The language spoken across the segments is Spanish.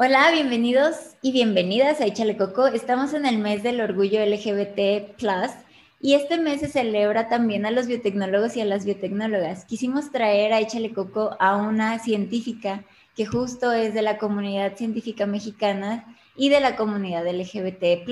Hola, bienvenidos y bienvenidas a Échale Coco. Estamos en el mes del orgullo LGBT y este mes se celebra también a los biotecnólogos y a las biotecnólogas. Quisimos traer a Échale Coco a una científica que justo es de la comunidad científica mexicana y de la comunidad LGBT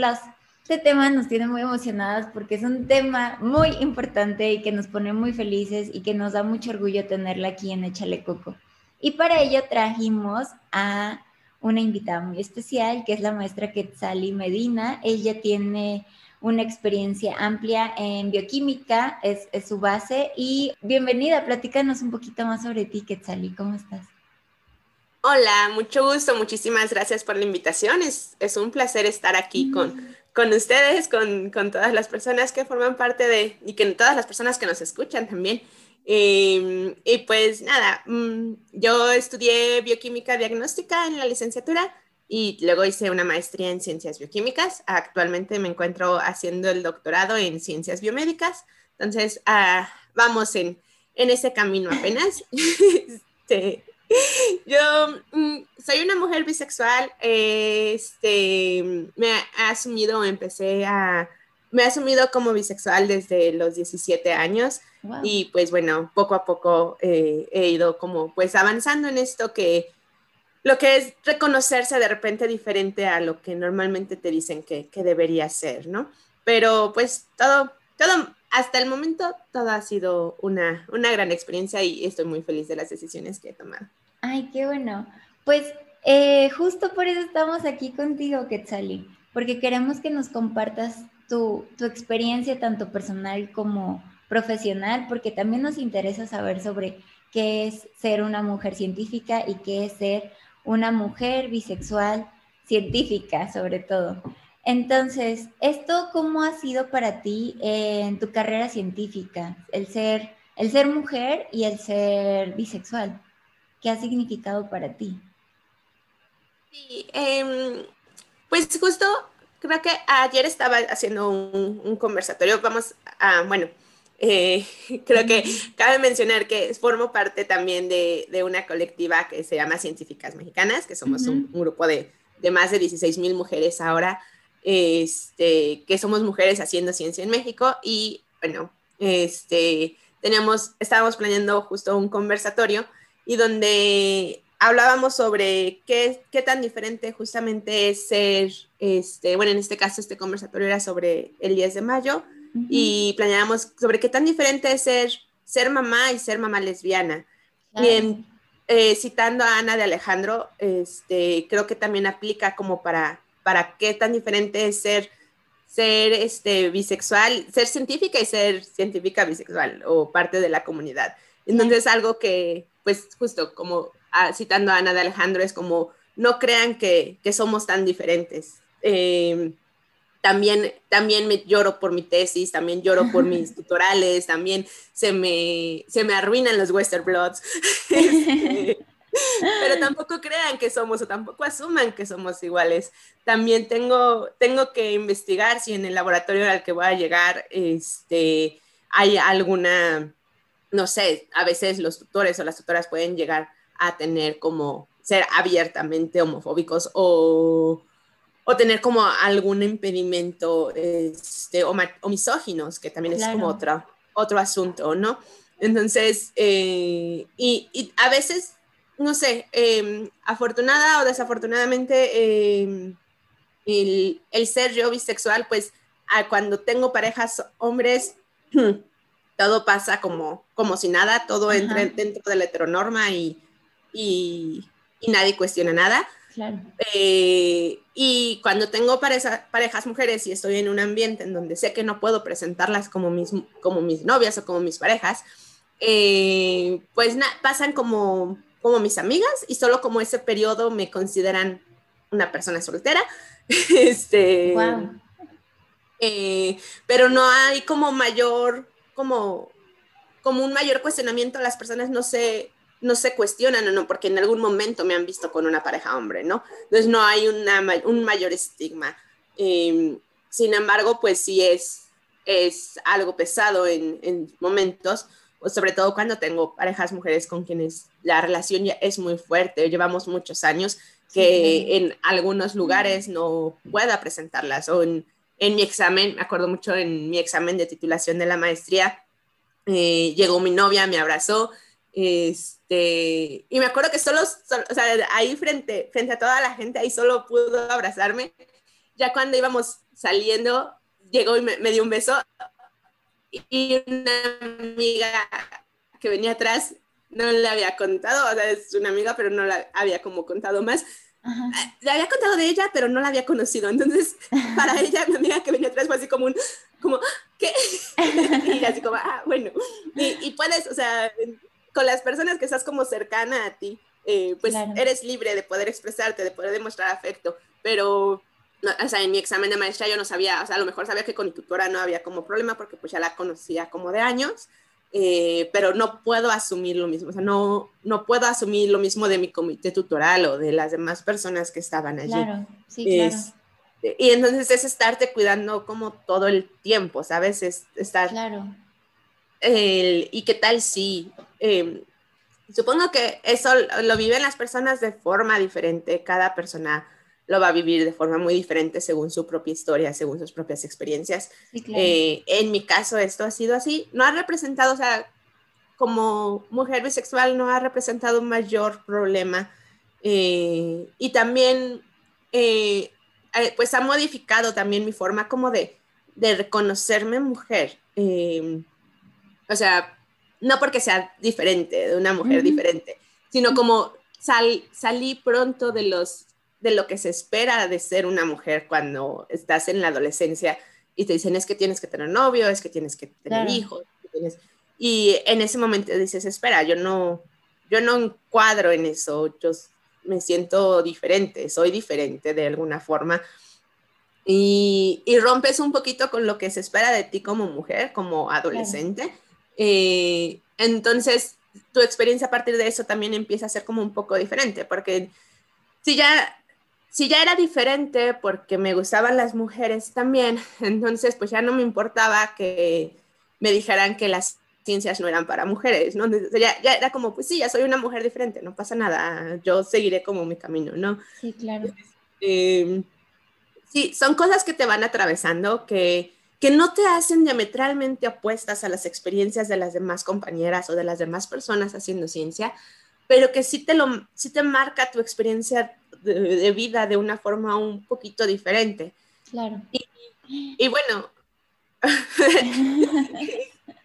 Este tema nos tiene muy emocionadas porque es un tema muy importante y que nos pone muy felices y que nos da mucho orgullo tenerla aquí en Échale Coco. Y para ello trajimos a una invitada muy especial, que es la maestra Quetzali Medina. Ella tiene una experiencia amplia en bioquímica, es, su base. Y bienvenida, platícanos un poquito más sobre ti, Quetzali, ¿cómo estás? Hola, mucho gusto, muchísimas gracias por la invitación. Es, es un placer estar aquí con, con ustedes, con, con, todas las personas que forman parte de, y que todas las personas que nos escuchan también. Em, y pues nada, mm, yo estudié bioquímica diagnóstica en la licenciatura y luego hice una maestría en ciencias bioquímicas. Actualmente me encuentro haciendo el doctorado en ciencias biomédicas. Entonces, ah, vamos en, en, ese camino apenas. este, yo mm, soy una mujer bisexual. este, me ha asumido, empecé a me he asumido como bisexual desde los 17 años y pues bueno, poco a poco eh, he ido como pues avanzando en esto que lo que es reconocerse de repente diferente a lo que normalmente te dicen que, que debería ser, ¿no? Pero pues todo, todo, hasta el momento todo ha sido una, una gran experiencia y estoy muy feliz de las decisiones que he tomado. Ay, qué bueno. Pues eh, justo por eso estamos aquí contigo, Quetzali, porque queremos que nos compartas tu, experiencia tanto personal como profesional, porque también nos interesa saber sobre qué es ser una mujer científica y qué es ser una mujer bisexual científica, sobre todo. Entonces, ¿esto cómo ha sido para ti en tu carrera científica? El ser, el ser mujer y el ser bisexual. ¿Qué ha significado para ti? Sí, em, pues justo creo que ayer estaba haciendo un, conversatorio, vamos a, bueno, eh, creo que cabe mencionar que formo parte también de, de, una colectiva que se llama Científicas Mexicanas, que somos un, grupo de, de, más de 16 mil mujeres ahora, este, que somos mujeres haciendo ciencia en México y bueno, este, teníamos, estábamos planeando justo un conversatorio y donde hablábamos sobre qué, qué tan diferente justamente es ser, este, bueno, en este caso este conversatorio era sobre el 10 de mayo y planeábamos sobre qué tan diferente es ser, ser mamá y ser mamá lesbiana. Y eh, citando a Ana de Alejandro, este, creo que también aplica como para, para qué tan diferente es ser, ser este, bisexual, ser científica y ser científica bisexual o parte de la comunidad. Entonces, algo que, pues justo como citando a Ana de Alejandro, es como, no crean que, somos tan diferentes. Em, también, también me lloro por mi tesis, también lloro por mis tutorales, también se me, se me arruinan los Western Bloods. Este, pero tampoco crean que somos o tampoco asuman que somos iguales. También tengo, tengo que investigar si en el laboratorio al que voy a llegar este, hay alguna, no sé, a veces los tutores o las tutoras pueden llegar a tener como ser abiertamente homofóbicos o, o tener como algún impedimento este, o, misóginos, que también es como otro, otro asunto, ¿no? Entonces, eh, y, y, a veces, no sé, em, afortunada o desafortunadamente, em, el, el, ser yo bisexual, pues cuando tengo parejas hombres, todo pasa como, como si nada, todo entra dentro de la heteronorma y, y, nadie cuestiona nada. Claro. Eh, y cuando tengo parejas mujeres y estoy en un ambiente en donde sé que no puedo presentarlas como mis, como mis novias o como mis parejas, eh, pues pasan como, como mis amigas y solo como ese periodo me consideran una persona soltera. este, eh, pero no hay como mayor, como, como un mayor cuestionamiento, las personas no se, no se cuestionan o no, porque en algún momento me han visto con una pareja hombre, ¿no? Entonces no hay una, un mayor estigma. Em, sin embargo, pues sí es, es algo pesado en, en momentos, pues sobre todo cuando tengo parejas mujeres con quienes la relación ya es muy fuerte, llevamos muchos años que en algunos lugares no pueda presentarlas o en, en, mi examen, me acuerdo mucho en mi examen de titulación de la maestría, eh, llegó mi novia, me abrazó, este, y me acuerdo que solo, o sea, ahí frente, frente a toda la gente, ahí solo pudo abrazarme. Ya cuando íbamos saliendo, llegó y me, dio un beso. Y una amiga que venía atrás no le había contado, o sea, es una amiga, pero no la había como contado más. Le había contado de ella, pero no la había conocido. Entonces, para ella, mi amiga que venía atrás fue así como un, como, ¿qué? y así como, ah, bueno. Y, y puedes, o sea, con las personas que estás como cercana a ti, eh, pues eres libre de poder expresarte, de poder demostrar afecto, pero, o sea, en mi examen de maestra yo no sabía, o sea, a lo mejor sabía que con mi tutora no había como problema porque pues ya la conocía como de años, eh, pero no puedo asumir lo mismo, o sea, no, no puedo asumir lo mismo de mi comité tutoral o de las demás personas que estaban allí. Claro, sí, claro. y entonces es estarte cuidando como todo el tiempo, ¿sabes? Es estar... Claro. ¿Y qué tal si Em, supongo que eso lo viven las personas de forma diferente, cada persona lo va a vivir de forma muy diferente según su propia historia, según sus propias experiencias. Eh, en mi caso esto ha sido así, no ha representado, o sea, como mujer bisexual no ha representado un mayor problema eh, y también eh, pues ha modificado también mi forma como de, de reconocerme mujer. O sea, no porque sea diferente, de una mujer diferente, sino como sal, salí pronto de, los, de lo que se espera de ser una mujer cuando estás en la adolescencia y te dicen es que tienes que tener novio, es que tienes que tener hijos. Y en ese momento dices, espera, yo no, yo no encuadro en eso, yo me siento diferente, soy diferente de alguna forma. Y, y, rompes un poquito con lo que se espera de ti como mujer, como adolescente. Eh, entonces, tu experiencia a partir de eso también empieza a ser como un poco diferente, porque si ya, si ya era diferente porque me gustaban las mujeres también, entonces pues ya no me importaba que me dijeran que las ciencias no eran para mujeres, ¿no? Ya, ya, era como, pues sí, ya soy una mujer diferente, no pasa nada, yo seguiré como mi camino, ¿no? Sí, claro. Eh, sí, son cosas que te van atravesando, que que no te hacen diametralmente opuestas a las experiencias de las demás compañeras o de las demás personas haciendo ciencia, pero que sí te, lo, sí te marca tu experiencia de, vida de una forma un poquito diferente. Claro. Y, bueno,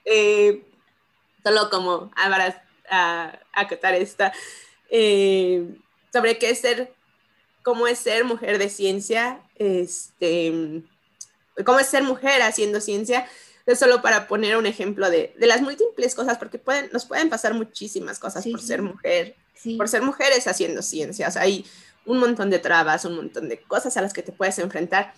eh, solo como para a, acotar esta, eh, sobre qué es ser, cómo es ser mujer de ciencia, este cómo es ser mujer haciendo ciencia, es solo para poner un ejemplo de, de, las múltiples cosas, porque pueden, nos pueden pasar muchísimas cosas por ser mujer, por ser mujeres haciendo ciencias. Hay un montón de trabas, un montón de cosas a las que te puedes enfrentar.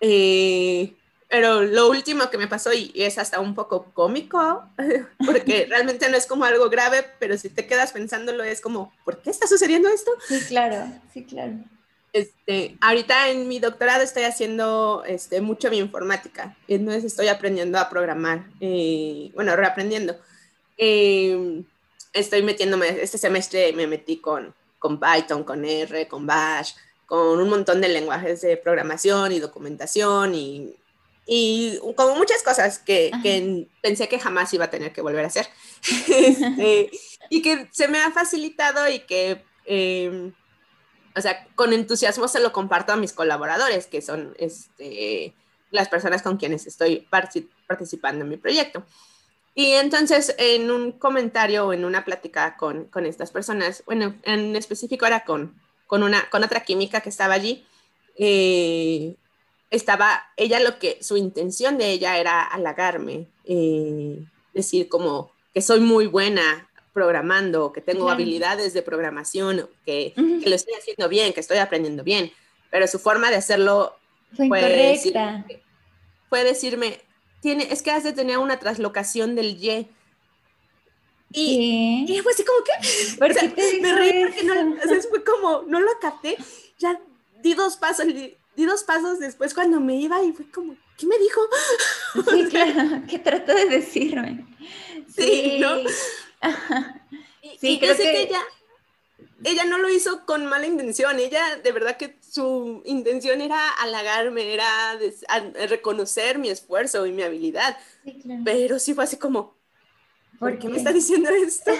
Eh, pero lo último que me pasó, y es hasta un poco cómico, porque realmente no es como algo grave, pero si te quedas pensándolo es como, ¿por qué está sucediendo esto? Sí, claro, sí, claro. Este, ahorita en mi doctorado estoy haciendo este, mucho bioinformática, entonces estoy aprendiendo a programar, eh, bueno, reaprendiendo. Eh, estoy metiéndome, este semestre me metí con, con Python, con R, con Bash, con un montón de lenguajes de programación y documentación y, y como muchas cosas que, que, pensé que jamás iba a tener que volver a hacer. este, y que se me ha facilitado y que... Eh, o sea, con entusiasmo se lo comparto a mis colaboradores, que son este, las personas con quienes estoy participando en mi proyecto. Y entonces en un comentario o en una plática con, estas personas, bueno, en específico era con, con, una, con otra química que estaba allí, eh, estaba, ella lo que, su intención de ella era halagarme, eh, decir como que soy muy buena programando, que tengo habilidades de programación, que, que, lo estoy haciendo bien, que estoy aprendiendo bien, pero su forma de hacerlo fue, fue decirme, tiene, es que has de tener una traslocación del Y. Y, y fue así como que, ¿Por qué te me reí porque no, o sea, fue como, no lo capté, ya di dos pasos, di, dos pasos después cuando me iba y fue como, ¿qué me dijo? Sí, claro, ¿qué trató de decirme? Sí, sí ¿no? Sí, creo que... que ella, ella no lo hizo con mala intención, ella de verdad que su intención era halagarme, era reconocer mi esfuerzo y mi habilidad, pero sí fue así como, ¿por, qué? me está diciendo esto?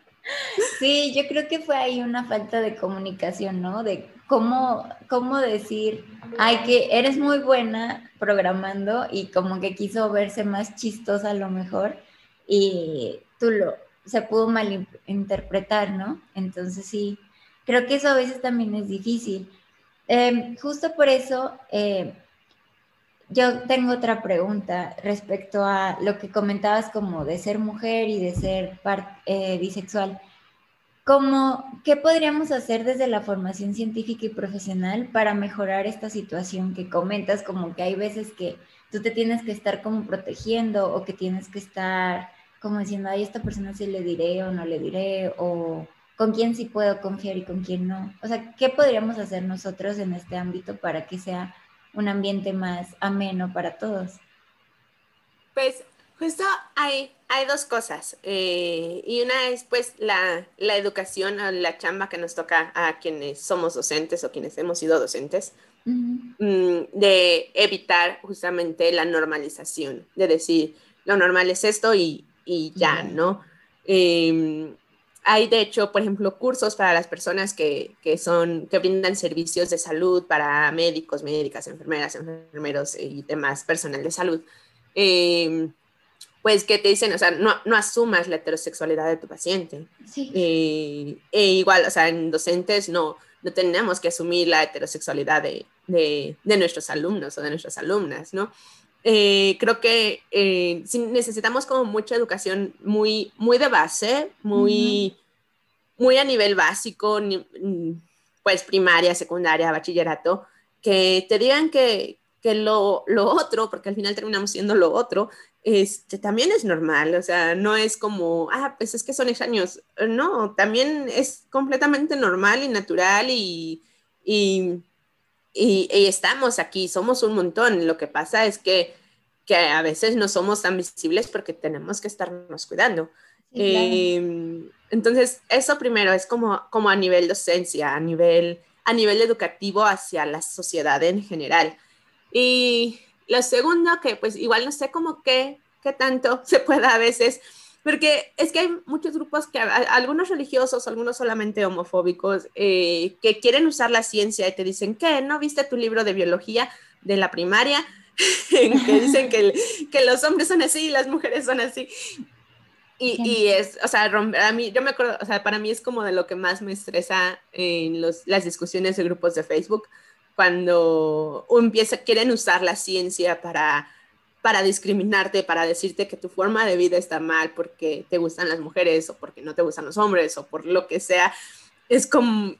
sí, yo creo que fue ahí una falta de comunicación, ¿no? De cómo, cómo decir, ay, que eres muy buena programando y como que quiso verse más chistosa a lo mejor y tú lo, se pudo malinterpretar, ¿no? Entonces sí, creo que eso a veces también es difícil. Em, justo por eso, eh, yo tengo otra pregunta respecto a lo que comentabas como de ser mujer y de ser eh, bisexual. ¿Cómo, ¿Qué podríamos hacer desde la formación científica y profesional para mejorar esta situación que comentas? Como que hay veces que tú te tienes que estar como protegiendo o que tienes que estar como diciendo, a esta persona sí le diré o no le diré, o con quién sí puedo confiar y con quién no. O sea, ¿qué podríamos hacer nosotros en este ámbito para que sea un ambiente más ameno para todos? Pues justo hay, hay dos cosas. Eh, y una es pues la, la educación o la chamba que nos toca a quienes somos docentes o quienes hemos sido docentes. Mm, de evitar justamente la normalización, de decir, lo normal es esto y, y ya, ¿no? Em, hay, de hecho, por ejemplo, cursos para las personas que, que, son, que brindan servicios de salud para médicos, médicas, enfermeras, enfermeros y demás personal de salud. Em, pues que te dicen, o sea, no, no, asumas la heterosexualidad de tu paciente. Sí. Eh, e igual, o sea, en docentes no, no tenemos que asumir la heterosexualidad de, de, de nuestros alumnos o de nuestras alumnas, ¿no? Eh, creo que eh, necesitamos como mucha educación muy, muy de base, muy, muy a nivel básico, mm, pues primaria, secundaria, bachillerato, que te digan que, que lo, lo, otro, porque al final terminamos siendo lo otro, este, también es normal, o sea, no es como, ah, pues es que son extraños, no, también es completamente normal y natural y, y y, estamos aquí, somos un montón. Lo que pasa es que, que, a veces no somos tan visibles porque tenemos que estarnos cuidando. Em, entonces, eso primero es como, como a nivel docencia, a nivel, a nivel educativo hacia la sociedad en general. Y lo segundo, que pues igual no sé cómo qué, qué tanto se pueda a veces porque es que hay muchos grupos que, algunos religiosos, algunos solamente homofóbicos, eh, que quieren usar la ciencia y te dicen, ¿qué? ¿No viste tu libro de biología de la primaria? que dicen que, que, los hombres son así y las mujeres son así. Y, y, es, o sea, a mí, yo me acuerdo, o sea, para mí es como de lo que más me estresa en los, las discusiones de grupos de Facebook, cuando empieza, quieren usar la ciencia para para discriminarte, para decirte que tu forma de vida está mal porque te gustan las mujeres o porque no te gustan los hombres o por lo que sea. Es como,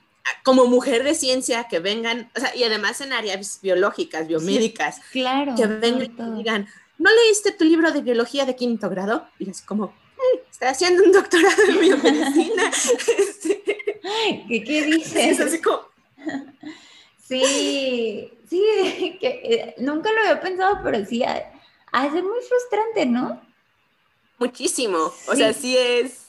como mujer de ciencia que vengan, o sea, y además en áreas biológicas, biomédicas, claro, que vengan y digan, ¿no leíste tu libro de biología de quinto grado? Y es como, estoy haciendo un doctorado en biomedicina. Este, ¿Qué, ¿Qué, dices? Es así como... Sí, sí, que, eh, nunca lo había pensado, pero sí, hace muy frustrante, ¿no? Muchísimo. O sea, sí es.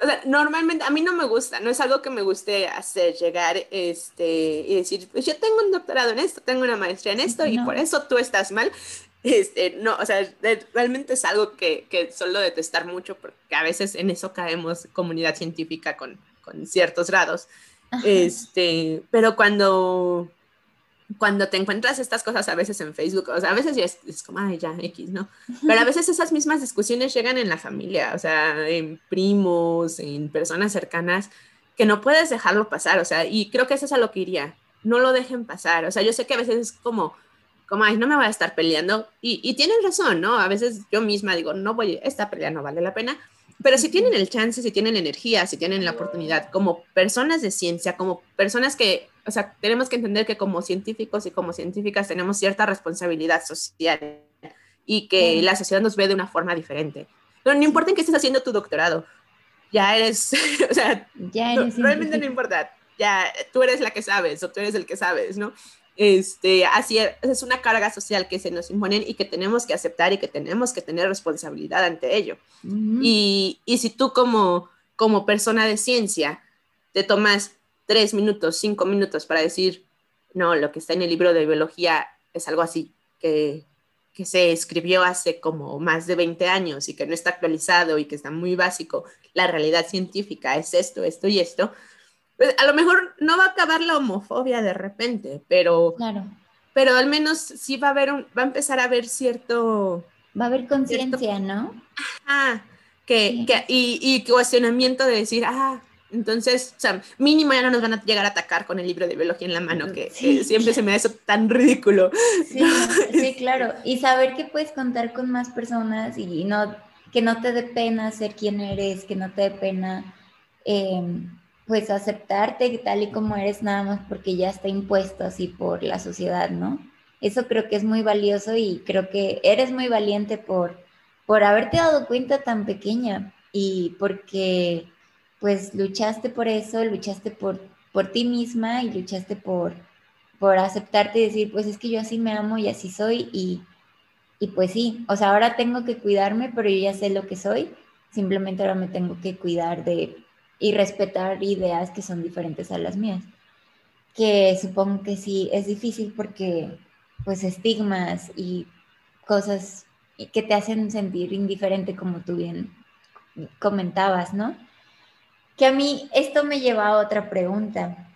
O sea, normalmente a mí no me gusta, no es algo que me guste hacer, llegar este, y decir, pues yo tengo un doctorado en esto, tengo una maestría en esto y por eso tú estás mal. Este, no, o sea, realmente es algo que, que suelo detestar mucho porque a veces en eso caemos comunidad científica con, con ciertos grados. Este, pero cuando cuando te encuentras estas cosas a veces en Facebook, o sea, a veces ya es, como, ay, ya, X, ¿no? Pero a veces esas mismas discusiones llegan en la familia, o sea, en primos, en personas cercanas, que no puedes dejarlo pasar, o sea, y creo que eso es a lo que iría, no lo dejen pasar, o sea, yo sé que a veces es como, como, ay, no me voy a estar peleando, y, y tienen razón, ¿no? A veces yo misma digo, no voy, esta pelea no vale la pena, pero si tienen el chance, si tienen energía, si tienen la oportunidad, como personas de ciencia, como personas que o sea, tenemos que entender que como científicos y como científicas tenemos cierta responsabilidad social y que la sociedad nos ve de una forma diferente. Pero no importa en qué estés haciendo tu doctorado, ya eres, o sea, ya realmente no importa, ya tú eres la que sabes o tú eres el que sabes, ¿no? Este, así es una carga social que se nos imponen y que tenemos que aceptar y que tenemos que tener responsabilidad ante ello. y, y si tú como, como persona de ciencia te tomas tres minutos, cinco minutos para decir, no, lo que está en el libro de biología es algo así, que, que se escribió hace como más de 20 años y que no está actualizado y que está muy básico. La realidad científica es esto, esto y esto. Pues a lo mejor no va a acabar la homofobia de repente, pero, claro. pero al menos sí va a haber un, va a empezar a haber cierto... Va a haber conciencia, ¿no? Ah, que, que, y, y cuestionamiento de decir, ah, entonces, o sea, mínimo ya no nos van a llegar a atacar con el libro de biología en la mano, que siempre se me hace tan ridículo. Sí, claro. Y saber que puedes contar con más personas y no, que no te dé pena ser quien eres, que no te dé pena, em, pues aceptarte tal y como eres nada más porque ya está impuesto así por la sociedad, ¿no? Eso creo que es muy valioso y creo que eres muy valiente por, por haberte dado cuenta tan pequeña y porque pues luchaste por eso, luchaste por, por ti misma y luchaste por, por aceptarte y decir, pues es que yo así me amo y así soy y, y pues sí, o sea, ahora tengo que cuidarme, pero yo ya sé lo que soy, simplemente ahora me tengo que cuidar de y respetar ideas que son diferentes a las mías, que supongo que sí es difícil porque pues estigmas y cosas que te hacen sentir indiferente como tú bien comentabas, ¿no? Que a mí esto me lleva a otra pregunta.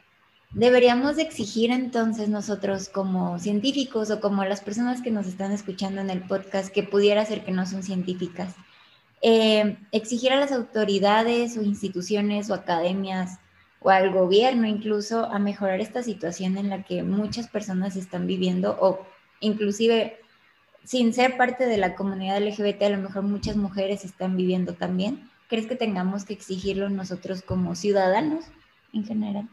¿Deberíamos exigir entonces nosotros como científicos o como las personas que nos están escuchando en el podcast, que pudiera ser que no son científicas, eh, exigir a las autoridades o instituciones o academias o al gobierno incluso a mejorar esta situación en la que muchas personas están viviendo o inclusive sin ser parte de la comunidad LGBT, a lo mejor muchas mujeres están viviendo también? ¿Crees que tengamos que exigirlo nosotros como ciudadanos en general?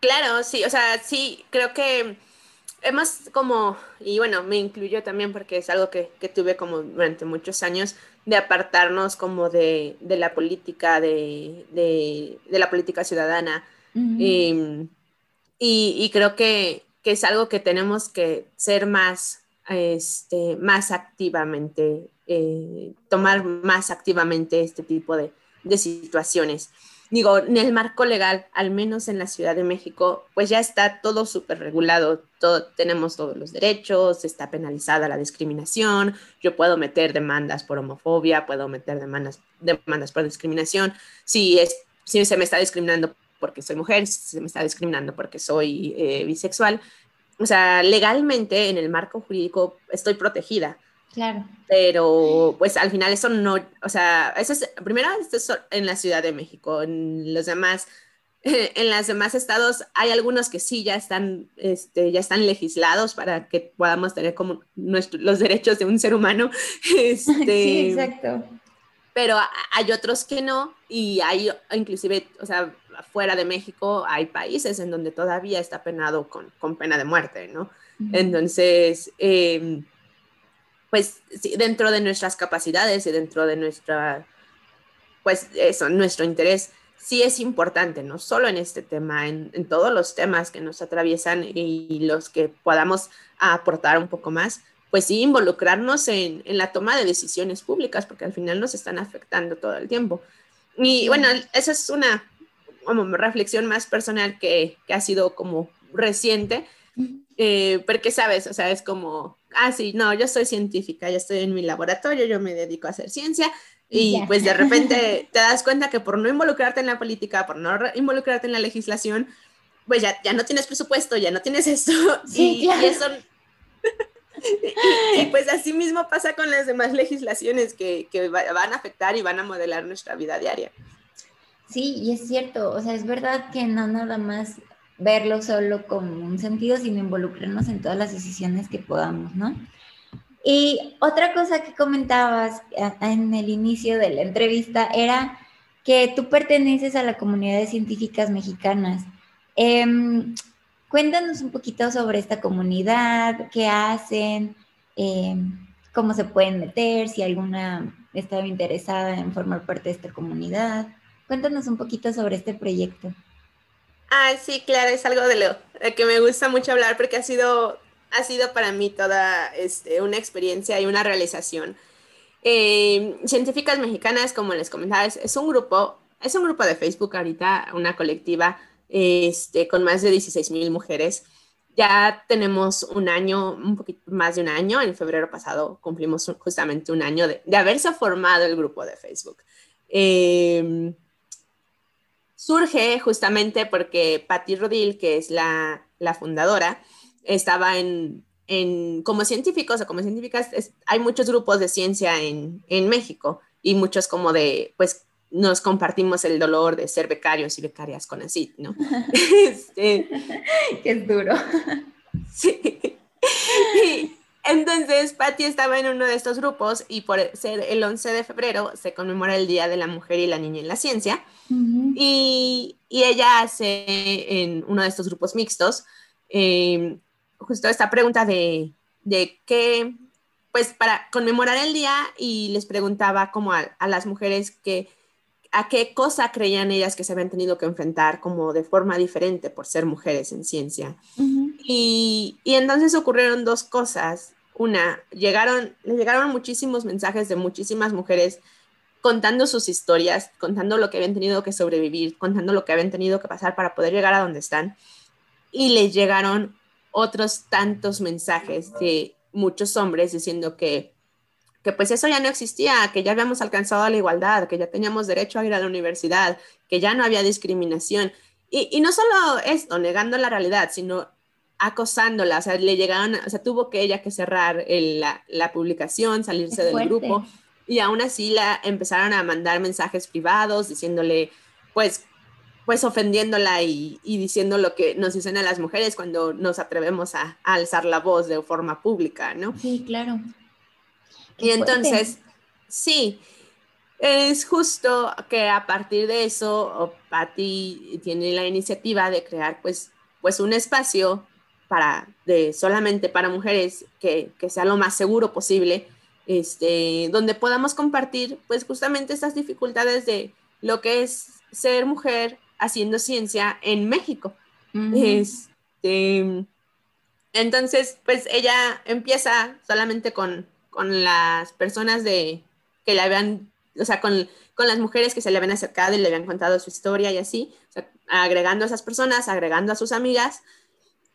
Claro, sí, o sea, sí, creo que hemos como, y bueno, me incluyo también porque es algo que, tuve como durante muchos años, de apartarnos como de, la política, de, la política ciudadana. Em, y, creo que, es algo que tenemos que ser más, este, más activamente eh, tomar más activamente este tipo de, situaciones. Digo, en el marco legal, al menos en la Ciudad de México, pues ya está todo súper regulado, todo, tenemos todos los derechos, está penalizada la discriminación, yo puedo meter demandas por homofobia, puedo meter demandas, demandas por discriminación, si, es, si se me está discriminando porque soy mujer, si se me está discriminando porque soy eh, bisexual, o sea, legalmente en el marco jurídico estoy protegida. Claro. Pero pues al final eso no, o sea, eso es, primero esto es en la Ciudad de México, en los demás, en los demás estados hay algunos que sí ya están, este, ya están legislados para que podamos tener como los derechos de un ser humano. Este, sí, exacto. Pero hay otros que no y hay inclusive, o sea, fuera de México hay países en donde todavía está penado con, con pena de muerte, ¿no? Entonces, eh, pues dentro de nuestras capacidades y dentro de nuestra, pues eso, nuestro interés, sí es importante, no solo en este tema, en, todos los temas que nos atraviesan y los que podamos aportar un poco más, pues sí involucrarnos en, la toma de decisiones públicas, porque al final nos están afectando todo el tiempo. Y bueno, esa es una como reflexión más personal que, que ha sido como reciente, eh, porque sabes, o sea, es como, ah, sí, no, yo soy científica, yo estoy en mi laboratorio, yo me dedico a hacer ciencia, y pues de repente te das cuenta que por no involucrarte en la política, por no involucrarte en la legislación, pues ya, ya no tienes presupuesto, ya no tienes esto, y, eso... y, pues así mismo pasa con las demás legislaciones que, que van a afectar y van a modelar nuestra vida diaria. Sí, y es cierto, o sea, es verdad que no nada más verlo solo como un sentido, sino involucrarnos en todas las decisiones que podamos, ¿no? Y otra cosa que comentabas en el inicio de la entrevista era que tú perteneces a la comunidad de científicas mexicanas. Em, cuéntanos un poquito sobre esta comunidad, qué hacen, em, cómo se pueden meter, si alguna estaba interesada en formar parte de esta comunidad. Cuéntanos un poquito sobre este proyecto. Ah, sí, claro, es algo de lo que me gusta mucho hablar porque ha sido, ha sido para mí toda este, una experiencia y una realización. Eh, Científicas Mexicanas, como les comentaba, es, un grupo, es un grupo de Facebook ahorita, una colectiva este, con más de 16 mil mujeres. Ya tenemos un año, un poquito más de un año, en febrero pasado cumplimos justamente un año de, de haberse formado el grupo de Facebook. Eh, surge justamente porque Patti Rodil, que es la, fundadora, estaba en, como científicos o como científicas, hay muchos grupos de ciencia en, México y muchos como de, pues nos compartimos el dolor de ser becarios y becarias con así, ¿no? este, que es duro. sí. Entonces, Patti estaba en uno de estos grupos y por ser el 11 de febrero se conmemora el Día de la Mujer y la Niña en la Ciencia. y, ella hace en uno de estos grupos mixtos em, justo esta pregunta de, de qué, pues para conmemorar el día y les preguntaba como a, las mujeres que a qué cosa creían ellas que se habían tenido que enfrentar como de forma diferente por ser mujeres en ciencia. Y, entonces ocurrieron dos cosas. Una, llegaron, le llegaron muchísimos mensajes de muchísimas mujeres contando sus historias, contando lo que habían tenido que sobrevivir, contando lo que habían tenido que pasar para poder llegar a donde están. Y les llegaron otros tantos mensajes de muchos hombres diciendo que que pues eso ya no existía, que ya habíamos alcanzado la igualdad, que ya teníamos derecho a ir a la universidad, que ya no había discriminación. Y, no solo esto, negando la realidad, sino acosándola, o sea, le llegaron, o sea, tuvo que ella que cerrar la, publicación, salirse del grupo, y aún así la empezaron a mandar mensajes privados diciéndole, pues, pues ofendiéndola y, diciendo lo que nos dicen a las mujeres cuando nos atrevemos a, a alzar la voz de forma pública, ¿no? Sí, claro. Y entonces, sí, es justo que a partir de eso, Patti tiene la iniciativa de crear pues, pues un espacio para, de, solamente para mujeres que, que sea lo más seguro posible, este, donde podamos compartir pues justamente estas dificultades de lo que es ser mujer haciendo ciencia en México. este, entonces, pues ella empieza solamente con con las personas de, que le habían, o sea, con, con, las mujeres que se le habían acercado y le habían contado su historia y así, agregando a esas personas, agregando a sus amigas.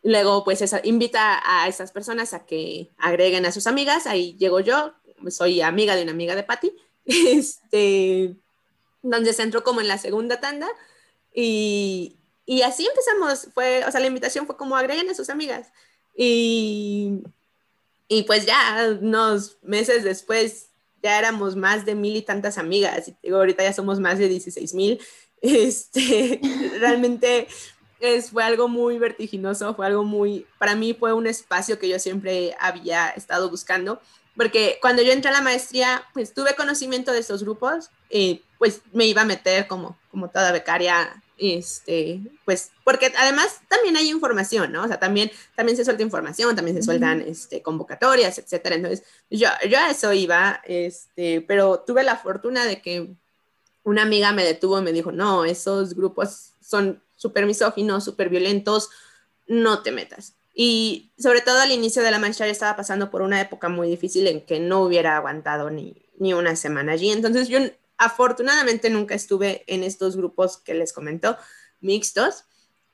Luego, pues, invita a esas personas a que agreguen a sus amigas. Ahí llego yo, soy amiga de una amiga de Patty, este, se entró como en la segunda tanda. Y, y así empezamos. Fue, o sea, la invitación fue como agreguen a sus amigas. Y y pues ya unos meses después ya éramos más de mil y tantas amigas. Y digo, ahorita ya somos más de 16 mil. Este, realmente es, fue algo muy vertiginoso, fue algo muy, para mí fue un espacio que yo siempre había estado buscando, porque cuando yo entré a la maestría, pues tuve conocimiento de estos grupos, y pues me iba a meter como, como toda becaria este, pues, porque además también hay información, ¿no? O sea, también, también se suelta información, también se sueltan este, convocatorias, etcétera. Entonces, yo, yo a eso iba, este, pero tuve la fortuna de que una amiga me detuvo y me dijo, no, esos grupos son súper misóginos, súper violentos, no te metas. Y sobre todo al inicio de la maestría estaba pasando por una época muy difícil en que no hubiera aguantado ni, ni una semana allí. Entonces yo afortunadamente nunca estuve en estos grupos que les comento, mixtos,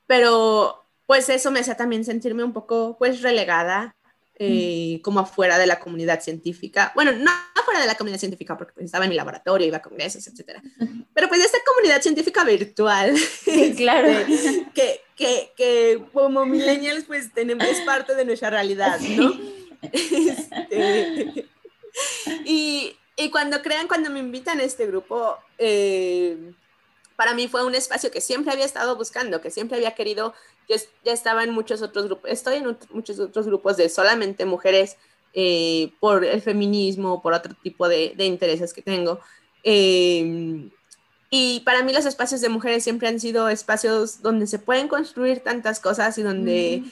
pero pues eso me hacía también sentirme un poco pues relegada eh, como afuera de la comunidad científica. Bueno, no afuera de la comunidad científica porque pues, estaba en mi laboratorio, iba a congresos, etcétera. Pero pues esta comunidad científica virtual, claro, que, que, que como millennials pues tenemos, es parte de nuestra realidad, ¿no? Este, y, y, cuando crean, cuando me invitan a este grupo, eh, para mí fue un espacio que siempre había estado buscando, que siempre había querido, yo ya estaba en muchos otros grupos, estoy en muchos otros grupos de solamente mujeres eh, por el feminismo, por otro tipo de, de intereses que tengo. Eh, y para mí los espacios de mujeres siempre han sido espacios donde se pueden construir tantas cosas y donde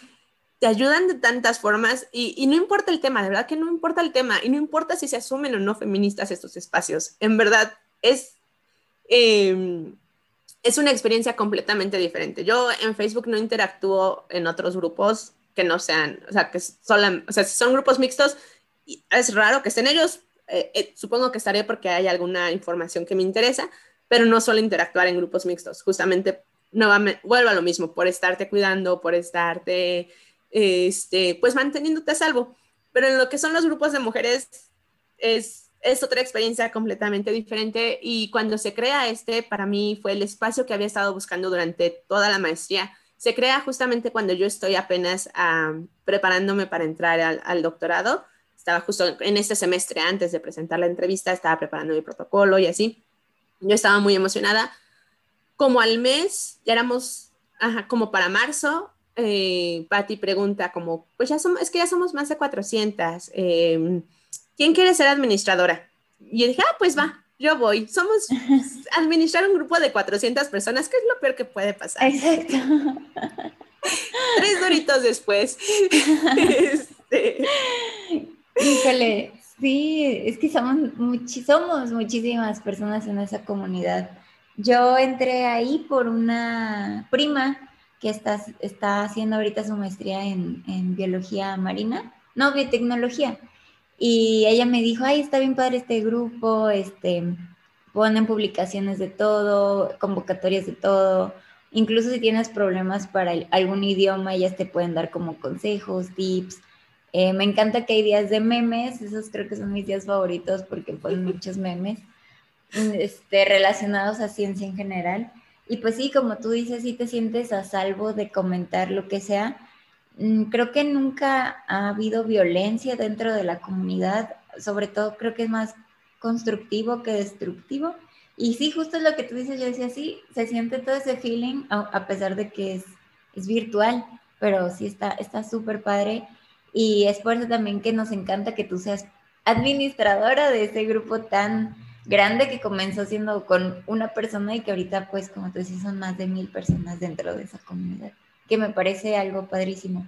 te ayudan de tantas formas. Y, no importa el tema, de verdad que no importa el tema. Y no importa si se asumen o no feministas estos espacios. En verdad es, em, es una experiencia completamente diferente. Yo en Facebook no interactúo en otros grupos que no sean, o sea, que solo, o sea, si son grupos mixtos, es raro que estén ellos. Eh, eh, supongo que estaré porque hay alguna información que me interesa, pero no solo interactuar en grupos mixtos, justamente nuevamente, vuelvo a lo mismo, por estarte cuidando, por estarte, este, pues manteniéndote a salvo. Pero en lo que son los grupos de mujeres es, es otra experiencia completamente diferente y cuando se crea este, para mí fue el espacio que había estado buscando durante toda la maestría. Se crea justamente cuando yo estoy apenas preparándome para entrar al, doctorado. Estaba justo en este semestre antes de presentar la entrevista, estaba preparando mi protocolo y así. Yo estaba muy emocionada. Como al mes, ya éramos, ajá, como para marzo, eh, Patti pregunta como, pues ya somos, es que ya somos más de 400. Em, ¿Quién quiere ser administradora? Y yo dije, ah, pues va, yo voy. Somos administrar un grupo de 400 personas, que es lo peor que puede pasar. Exacto. Tres doritos después. este... Híjole, Sí, es que somos, somos muchísimas personas en esa comunidad. Yo entré ahí por una prima que está, está haciendo ahorita su maestría en, en biología marina, no, biotecnología. Y ella me dijo, ay, está bien padre este grupo, este, ponen publicaciones de todo, convocatorias de todo. Incluso si tienes problemas para algún idioma, ellas te pueden dar como consejos, tips. Eh, me encanta que hay días de memes, esos creo que son mis días favoritos porque ponen muchos memes este, relacionados a ciencia en general. Y pues sí, como tú dices, si te sientes a salvo de comentar lo que sea. Mm, creo que nunca ha habido violencia dentro de la comunidad, sobre todo creo que es más constructivo que destructivo. Y sí, justo lo que tú dices, yo decía, sí, se siente todo ese feeling, a, pesar de que es, es virtual, pero sí está súper padre. Y es por eso también que nos encanta que tú seas administradora de ese grupo tan grande que comenzó siendo con una persona y que ahorita, pues, como tú dices, son más de mil personas dentro de esa comunidad, que me parece algo padrísimo.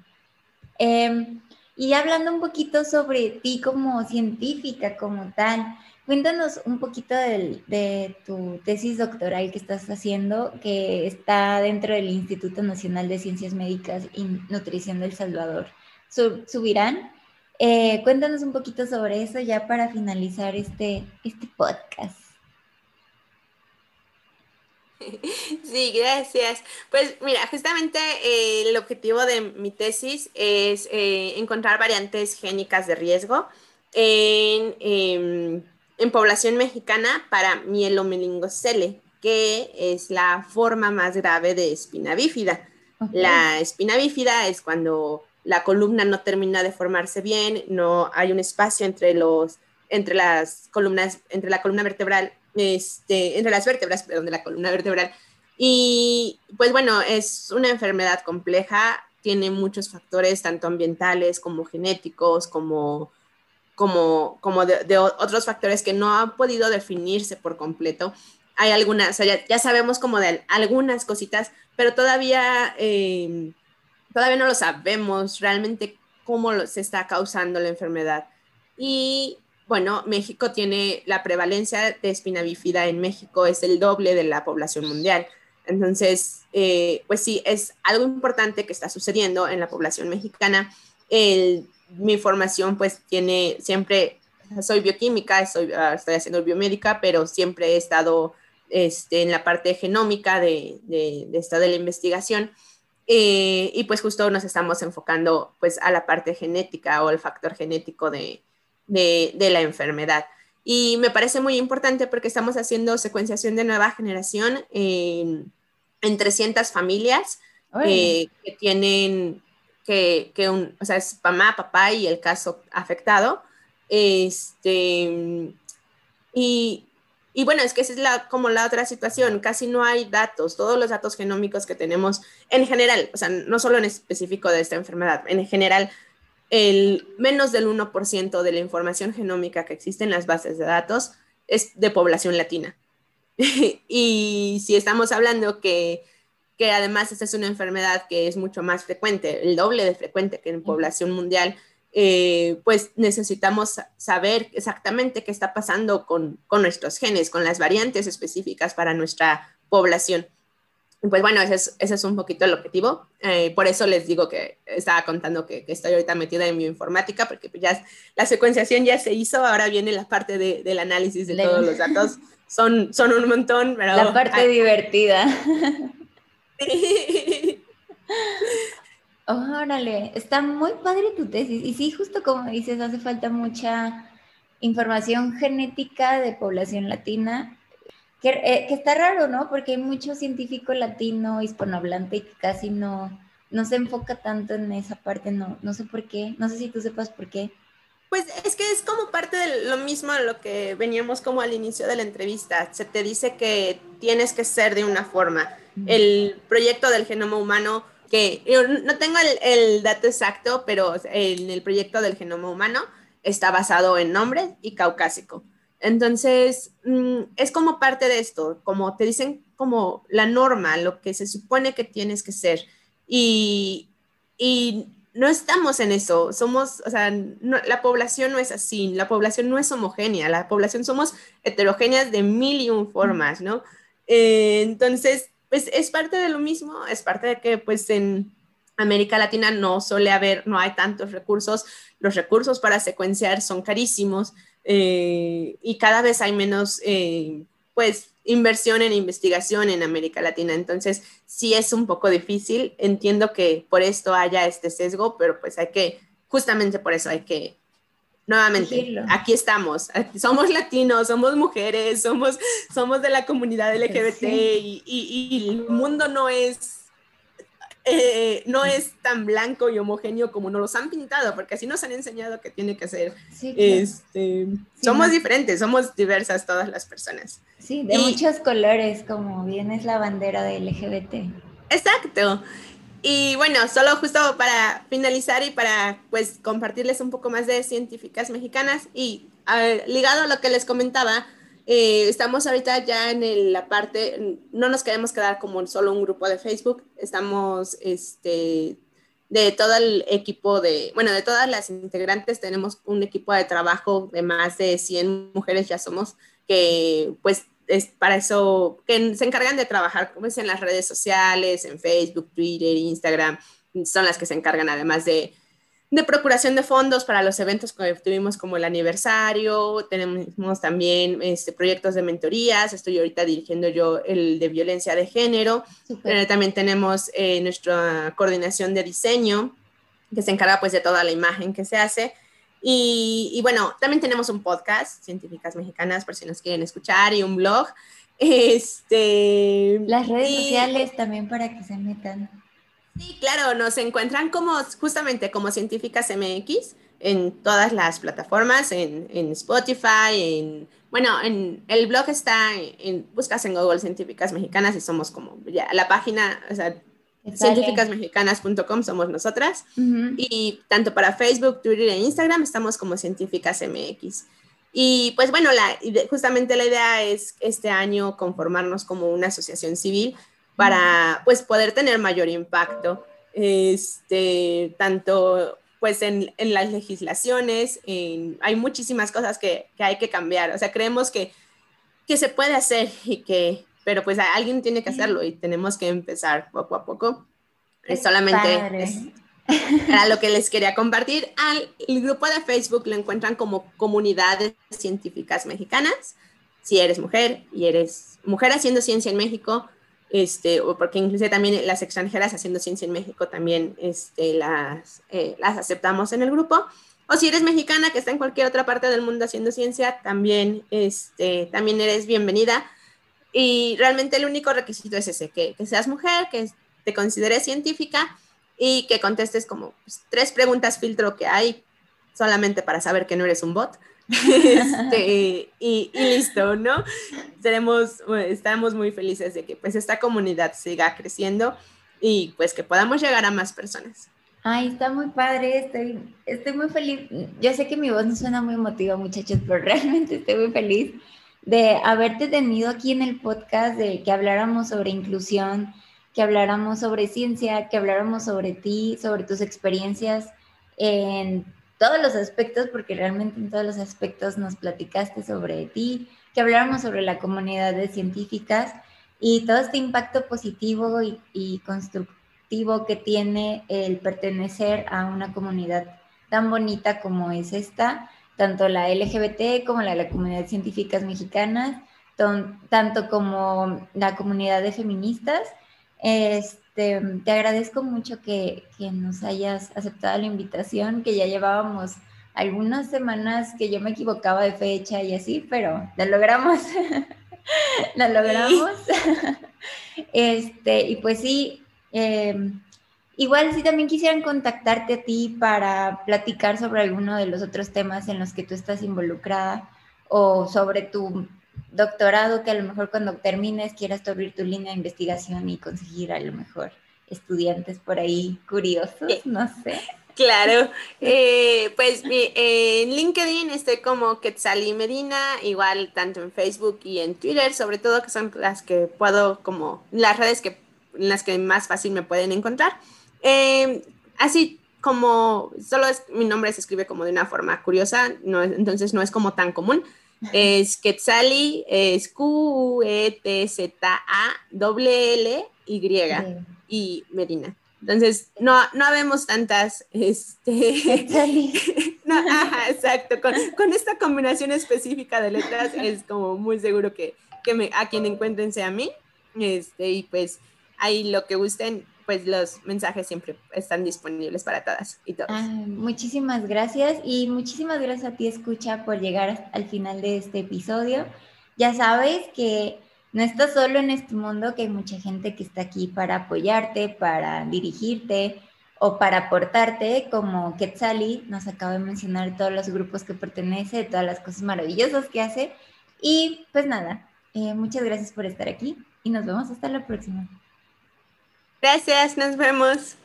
Em, y hablando un poquito sobre ti como científica, como tal, cuéntanos un poquito de, de tu tesis doctoral que estás haciendo, que está dentro del Instituto Nacional de Ciencias Médicas y Nutrición del Salvador subirán. Eh, cuéntanos un poquito sobre eso ya para finalizar este, este podcast. Sí, gracias. Pues mira, justamente eh, el objetivo de mi tesis es eh, encontrar variantes génicas de riesgo en, em, en población mexicana para mielomeningocele, que es la forma más grave de espina bífida. La espina bífida es cuando la columna no termina de formarse bien, no hay un espacio entre los entre las columnas, entre la columna vertebral, este, entre las vértebras, perdón, de la columna vertebral. Y pues bueno, es una enfermedad compleja, tiene muchos factores, tanto ambientales como genéticos, como, como, como de, otros factores que no han podido definirse por completo. Hay algunas, ya, sabemos como de algunas cositas, pero todavía eh, todavía no lo sabemos realmente cómo se está causando la enfermedad. Y bueno, México tiene la prevalencia de espina bífida en México es el doble de la población mundial. Entonces, eh, pues sí, es algo importante que está sucediendo en la población mexicana. mi formación pues tiene siempre, soy bioquímica, estoy, ah, estoy haciendo biomédica, pero siempre he estado este, en la parte genómica de, de, esta de la investigación. Eh, y pues justo nos estamos enfocando pues a la parte genética o el factor genético de, de, la enfermedad. Y me parece muy importante porque estamos haciendo secuenciación de nueva generación en, en 300 familias que tienen, que, que un, o sea, es mamá, papá y el caso afectado. Este, y, y bueno, es que esa es la, como la otra situación, casi no hay datos, todos los datos genómicos que tenemos en general, o sea, no solo en específico de esta enfermedad, en general, el menos del 1% de la información genómica que existe en las bases de datos es de población latina. y si estamos hablando que, que además esta es una enfermedad que es mucho más frecuente, el doble de frecuente que en población mundial, eh, pues necesitamos saber exactamente qué está pasando con, con, nuestros genes, con las variantes específicas para nuestra población. Pues bueno, ese es, ese es un poquito el objetivo. Eh, por eso les digo que estaba contando que, que, estoy ahorita metida en bioinformática, porque pues ya la secuenciación ya se hizo, ahora viene la parte de, del análisis de todos los datos. Son, son un montón, pero... La parte divertida. Órale, está muy padre tu tesis. Y sí, justo como dices, hace falta mucha información genética de población latina, que, eh, está raro, ¿no? Porque hay mucho científico latino, hispanohablante, que casi no, no se enfoca tanto en esa parte, no, no sé por qué, no sé si tú sepas por qué. Pues es que es como parte de lo mismo a lo que veníamos como al inicio de la entrevista. Se te dice que tienes que ser de una forma. El proyecto del genoma humano que yo no tengo el, dato exacto, pero en el proyecto del genoma humano está basado en nombre y caucásico. Entonces, mm, es como parte de esto, como te dicen como la norma, lo que se supone que tienes que ser. Y, no estamos en eso, somos, o sea, la población no es así, la población no es homogénea, la población somos heterogéneas de mil y un formas, ¿no? Eh, entonces, pues es parte de lo mismo, es parte de que pues en América Latina no suele haber, no hay tantos recursos, los recursos para secuenciar son carísimos eh, y cada vez hay menos eh, pues inversión en investigación en América Latina. Entonces, sí es un poco difícil. Entiendo que por esto haya este sesgo, pero pues hay que, justamente por eso hay que nuevamente, aquí estamos, somos latinos, somos mujeres, somos, somos de la comunidad LGBT y, el mundo no es, eh, no es tan blanco y homogéneo como nos los han pintado, porque así nos han enseñado que tiene que ser. este, somos diferentes, somos diversas todas las personas. Sí, de muchos colores, como bien es la bandera de LGBT. Exacto. Y bueno, solo justo para finalizar y para pues compartirles un poco más de científicas mexicanas y ligado a lo que les comentaba, eh, estamos ahorita ya en la parte, no nos queremos quedar como solo un grupo de Facebook, estamos este, de todo el equipo de, bueno, de todas las integrantes tenemos un equipo de trabajo de más de 100 mujeres ya somos, que pues es para eso, que se encargan de trabajar como es en las redes sociales, en Facebook, Twitter, Instagram, son las que se encargan además de, de procuración de fondos para los eventos que tuvimos como el aniversario, tenemos también este, proyectos de mentorías, estoy ahorita dirigiendo yo el de violencia de género, eh, también tenemos eh, nuestra coordinación de diseño, que se encarga pues de toda la imagen que se hace, y, bueno, también tenemos un podcast, Científicas Mexicanas, por si nos quieren escuchar, y un blog. Este, Las redes sociales también para que se metan. Sí, claro, nos encuentran como justamente como Científicas MX en todas las plataformas, en, en Spotify, en, bueno, en el blog está, en, buscas en Google Científicas Mexicanas y somos como ya la página, o sea, científicasmexicanas.com somos nosotras. Y tanto para Facebook, Twitter e Instagram estamos como Científicas MX. Y pues bueno, la, justamente la idea es este año conformarnos como una asociación civil para pues poder tener mayor impacto, este, tanto pues en, en las legislaciones, en, hay muchísimas cosas que, que, hay que cambiar, o sea, creemos que, que se puede hacer y que pero pues alguien tiene que hacerlo y tenemos que empezar poco a poco. Es solamente era lo que les quería compartir. Al el grupo de Facebook lo encuentran como comunidades científicas mexicanas. Si eres mujer y eres mujer haciendo ciencia en México, este, o porque incluso también las extranjeras haciendo ciencia en México también este, las, eh, las aceptamos en el grupo. O si eres mexicana que está en cualquier otra parte del mundo haciendo ciencia, también, este, también eres bienvenida. Y realmente el único requisito es ese, que, que seas mujer, que te consideres científica y que contestes como pues, tres preguntas filtro que hay solamente para saber que no eres un bot. Este, y, listo, ¿no? Seremos, estamos muy felices de que pues esta comunidad siga creciendo y pues que podamos llegar a más personas. Ay, está muy padre, estoy, estoy muy feliz. Yo sé que mi voz no suena muy emotiva, muchachos, pero realmente estoy muy feliz de haberte tenido aquí en el podcast, de que habláramos sobre inclusión, que habláramos sobre ciencia, que habláramos sobre ti, sobre tus experiencias en todos los aspectos, porque realmente en todos los aspectos nos platicaste sobre ti, que habláramos sobre la comunidad de científicas y todo este impacto positivo y, constructivo que tiene el pertenecer a una comunidad tan bonita como es esta, tanto la LGBT como la de la comunidad de científicas mexicanas, tanto como la comunidad de feministas. Es, este, te agradezco mucho que, nos hayas aceptado la invitación, que ya llevábamos algunas semanas que yo me equivocaba de fecha y así, pero lo logramos. lo logramos. este, y pues sí, em, igual si también quisieran contactarte a ti para platicar sobre alguno de los otros temas en los que tú estás involucrada o sobre tu doctorado que a lo mejor cuando termines quieras abrir tu línea de investigación y conseguir a lo mejor estudiantes por ahí curiosos, no sé. Claro, eh, pues en LinkedIn estoy como Quetzali Medina, igual tanto en Facebook y en Twitter, sobre todo que son las que puedo, como las redes que, en las que más fácil me pueden encontrar. Eh, así como solo es, mi nombre se escribe como de una forma curiosa, no, entonces no es como tan común. Es Quetzali, es Q-E-T-Z-A-L-L-Y y Medina. Entonces, no, no habemos tantas, este, no, exacto, con, con, esta combinación específica de letras es como muy seguro que, que me, a quien encuentren sea a mí, este, y pues ahí lo que gusten, pues los mensajes siempre están disponibles para todas y todos. muchísimas gracias y muchísimas gracias a ti, escucha, por llegar al final de este episodio. Ya sabes que no estás solo en este mundo, que hay mucha gente que está aquí para apoyarte, para dirigirte o para aportarte, como Quetzali nos acaba de mencionar todos los grupos que pertenece, todas las cosas maravillosas que hace. Y pues nada, eh, muchas gracias por estar aquí y nos vemos hasta la próxima. Gracias, nos vemos.